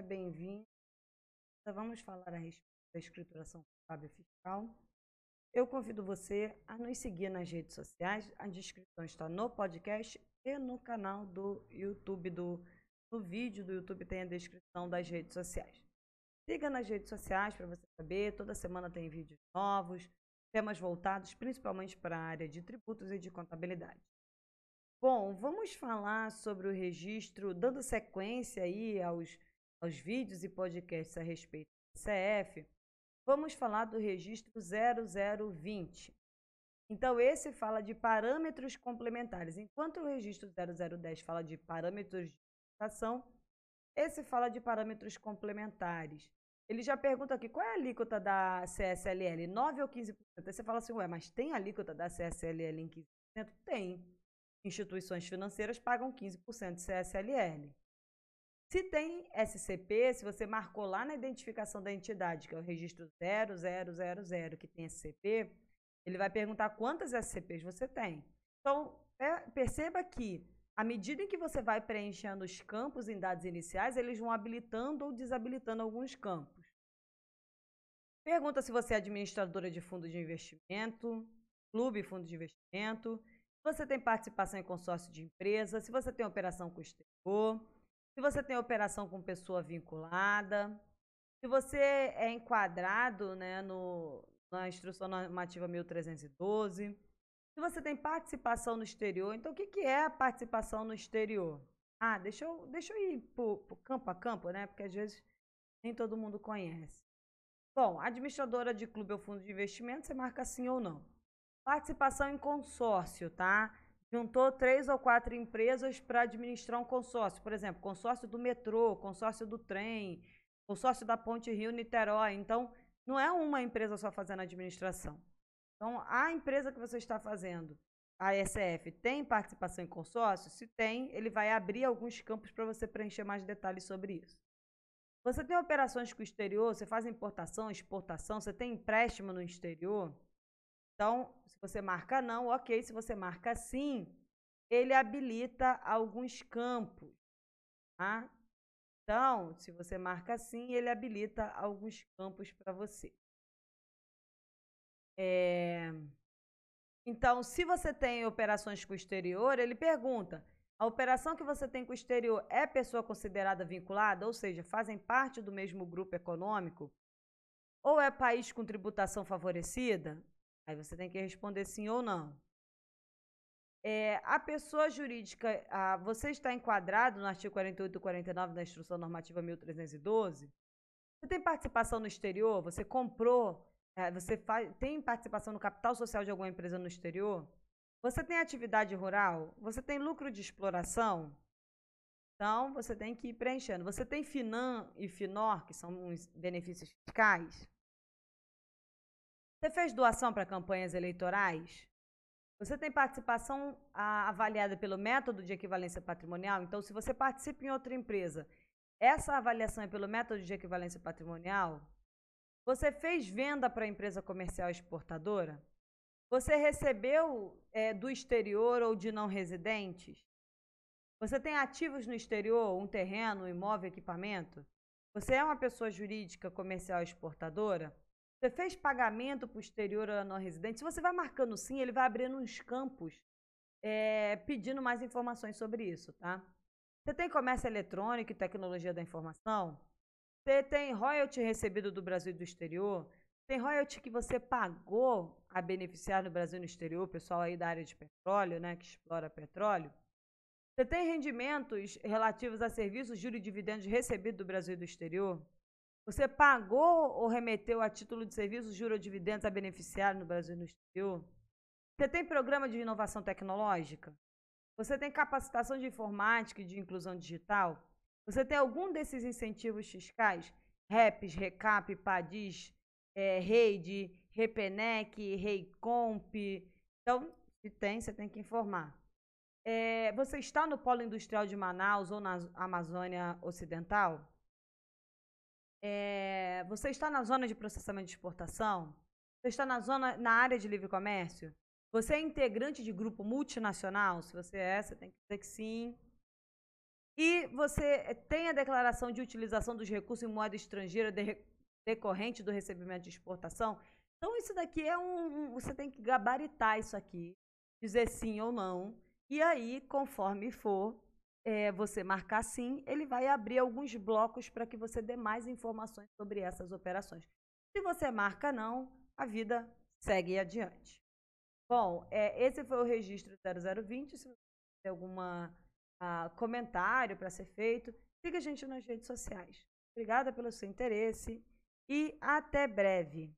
seja bem-vindo. Vamos falar a respeito da escrituração contábil fiscal. Eu convido você a nos seguir nas redes sociais. A descrição está no podcast e no canal do YouTube, do, no vídeo do YouTube tem a descrição das redes sociais. Siga nas redes sociais para você saber. Toda semana tem vídeos novos, temas voltados principalmente para a área de tributos e de contabilidade. Bom, vamos falar sobre o registro, dando sequência aí aos, aos vídeos e podcasts a respeito do CF. Vamos falar do registro 0020. Então, esse fala de parâmetros complementares. Enquanto o registro 0010 fala de parâmetros de ação, esse fala de parâmetros complementares. Ele já pergunta aqui qual é a alíquota da CSLL, 9 ou 15%? Aí você fala assim, ué, mas tem alíquota da CSLL em 15%? Tem instituições financeiras pagam 15% de CSLL. Se tem SCP, se você marcou lá na identificação da entidade, que é o registro 0000, que tem SCP, ele vai perguntar quantas SCPs você tem. Então, é, perceba que, à medida em que você vai preenchendo os campos em dados iniciais, eles vão habilitando ou desabilitando alguns campos. Pergunta se você é administradora de fundo de investimento, clube fundo de investimento, se você tem participação em consórcio de empresa, se você tem operação com exterior, se você tem operação com pessoa vinculada, se você é enquadrado né, no, na instrução normativa 1312, se você tem participação no exterior. Então, o que, que é a participação no exterior? Ah, deixa eu, deixa eu ir para campo a campo, né? Porque às vezes nem todo mundo conhece. Bom, administradora de clube ou fundo de investimento, você marca sim ou não. Participação em consórcio, tá? Juntou três ou quatro empresas para administrar um consórcio. Por exemplo, consórcio do metrô, consórcio do trem, consórcio da Ponte Rio-Niterói. Então, não é uma empresa só fazendo administração. Então, a empresa que você está fazendo, a SF, tem participação em consórcio? Se tem, ele vai abrir alguns campos para você preencher mais detalhes sobre isso. Você tem operações com o exterior, você faz importação, exportação, você tem empréstimo no exterior? Então, se você marca não, ok. Se você marca sim, ele habilita alguns campos. Tá? Então, se você marca sim, ele habilita alguns campos para você. É... Então, se você tem operações com o exterior, ele pergunta: a operação que você tem com o exterior é pessoa considerada vinculada, ou seja, fazem parte do mesmo grupo econômico? Ou é país com tributação favorecida? Aí você tem que responder sim ou não. É, a pessoa jurídica, a, você está enquadrado no artigo 48 e 49 da Instrução Normativa 1312? Você tem participação no exterior? Você comprou? É, você faz, tem participação no capital social de alguma empresa no exterior? Você tem atividade rural? Você tem lucro de exploração? Então, você tem que ir preenchendo. Você tem FINAM e FINOR, que são benefícios fiscais? Você fez doação para campanhas eleitorais? Você tem participação avaliada pelo método de equivalência patrimonial? Então, se você participa em outra empresa, essa avaliação é pelo método de equivalência patrimonial? Você fez venda para empresa comercial exportadora? Você recebeu é, do exterior ou de não residentes? Você tem ativos no exterior, um terreno, um imóvel, equipamento? Você é uma pessoa jurídica comercial exportadora? Você fez pagamento posterior ao não residente? Se você vai marcando sim, ele vai abrindo uns campos é, pedindo mais informações sobre isso, tá? Você tem comércio eletrônico e tecnologia da informação? Você tem royalty recebido do Brasil e do exterior? Tem royalty que você pagou a beneficiar no Brasil e no exterior, pessoal aí da área de petróleo, né, que explora petróleo? Você tem rendimentos relativos a serviços, juros e dividendos recebidos do Brasil e do exterior? Você pagou ou remeteu a título de serviço juros ou dividendos a beneficiário no Brasil e no exterior? Você tem programa de inovação tecnológica? Você tem capacitação de informática e de inclusão digital? Você tem algum desses incentivos fiscais? REPs, RECAP, PADIS, é, REID, REPENEC, REICOMP. Então, se tem, você tem que informar. É, você está no Polo Industrial de Manaus ou na Amazônia Ocidental? É, você está na zona de processamento de exportação? Você está na zona na área de livre comércio? Você é integrante de grupo multinacional? Se você é, você tem que dizer que sim. E você eh, tem a declaração de utilização dos recursos em moeda estrangeira decorrente do recebimento de exportação. Então, isso daqui é um. Você tem que gabaritar isso aqui, dizer sim ou não. E aí, conforme for é, você marcar sim, ele vai abrir alguns blocos para que você dê mais informações sobre essas operações. Se você marca não, a vida segue adiante. Bom, é, esse foi o registro 0020. Se você tem algum uh, comentário para ser feito, siga a gente nas redes sociais. Obrigada pelo seu interesse e até breve.